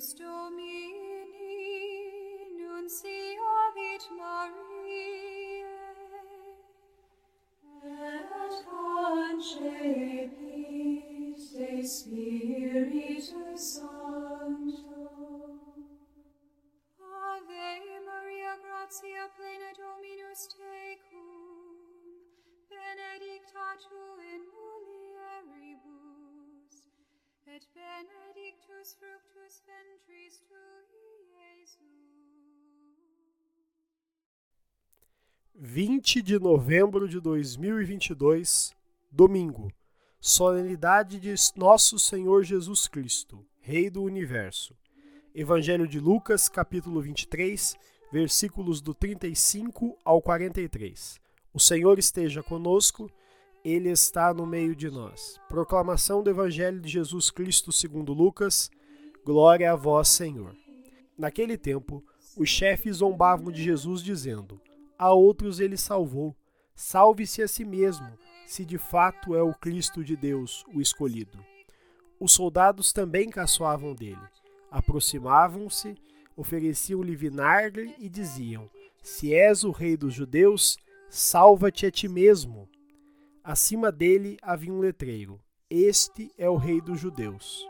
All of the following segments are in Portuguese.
Deus Domini, nunciavit Mariae, et concepit de Spiritus Sancto. Ave Maria, gratia plena Dominus tecum, benedicta tu in mulieribus, et benedictus fructus 20 de novembro de 2022, domingo, solenidade de Nosso Senhor Jesus Cristo, Rei do Universo. Evangelho de Lucas, capítulo 23, versículos do 35 ao 43. O Senhor esteja conosco, Ele está no meio de nós. Proclamação do Evangelho de Jesus Cristo segundo Lucas, glória a vós, Senhor. Naquele tempo, os chefes zombavam de Jesus, dizendo: a outros ele salvou. Salve-se a si mesmo, se de fato é o Cristo de Deus, o escolhido. Os soldados também caçoavam dele. Aproximavam-se, ofereciam-lhe vinagre e diziam: Se és o rei dos judeus, salva-te a ti mesmo. Acima dele havia um letreiro: Este é o rei dos judeus.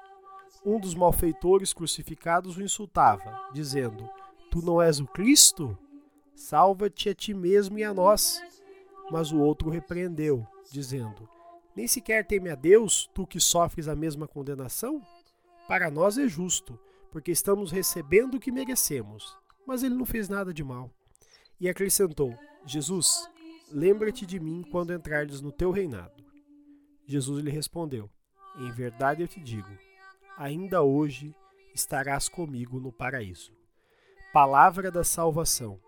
Um dos malfeitores crucificados o insultava, dizendo: Tu não és o Cristo? Salva-te a ti mesmo e a nós. Mas o outro repreendeu, dizendo: Nem sequer teme a Deus, tu que sofres a mesma condenação? Para nós é justo, porque estamos recebendo o que merecemos. Mas ele não fez nada de mal. E acrescentou: Jesus, lembra-te de mim quando entrares no teu reinado. Jesus lhe respondeu: Em verdade eu te digo, ainda hoje estarás comigo no paraíso. Palavra da salvação.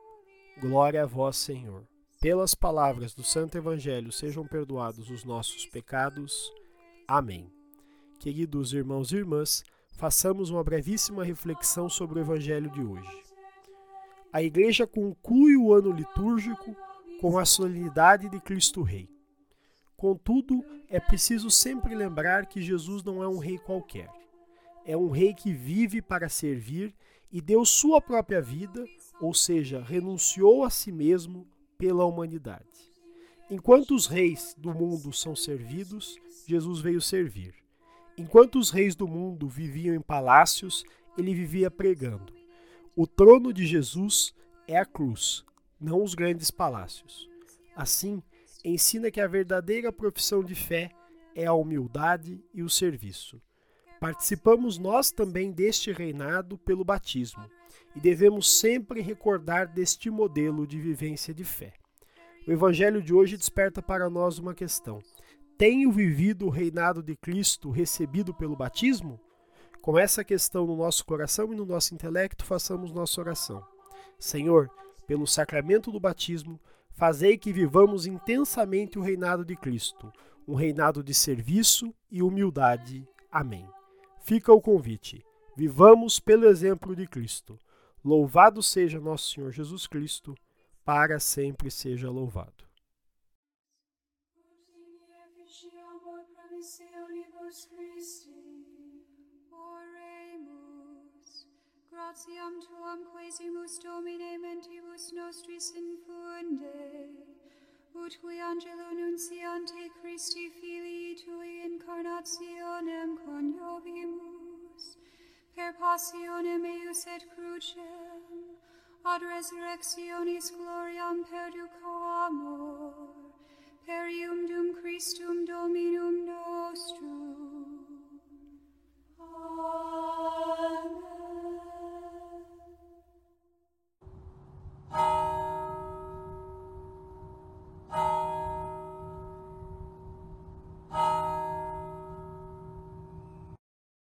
Glória a vós, Senhor. Pelas palavras do Santo Evangelho sejam perdoados os nossos pecados. Amém. Queridos irmãos e irmãs, façamos uma brevíssima reflexão sobre o Evangelho de hoje. A Igreja conclui o ano litúrgico com a solenidade de Cristo Rei. Contudo, é preciso sempre lembrar que Jesus não é um rei qualquer. É um rei que vive para servir e deu sua própria vida, ou seja, renunciou a si mesmo pela humanidade. Enquanto os reis do mundo são servidos, Jesus veio servir. Enquanto os reis do mundo viviam em palácios, ele vivia pregando. O trono de Jesus é a cruz, não os grandes palácios. Assim, ensina que a verdadeira profissão de fé é a humildade e o serviço. Participamos nós também deste reinado pelo batismo e devemos sempre recordar deste modelo de vivência de fé. O Evangelho de hoje desperta para nós uma questão: tenho vivido o reinado de Cristo recebido pelo batismo? Com essa questão no nosso coração e no nosso intelecto, façamos nossa oração. Senhor, pelo sacramento do batismo, fazei que vivamos intensamente o reinado de Cristo, um reinado de serviço e humildade. Amém. Fica o convite. Vivamos pelo exemplo de Cristo. Louvado seja nosso Senhor Jesus Cristo, para sempre seja louvado. Gratiam tuam quesimus Domine mentibus nostris infunde, ut qui angelo Christi filii tui incarnationem passionem eius et crucem, ad resurrectionis gloriam perducamur, per ium dum Christum Dominum nostrum,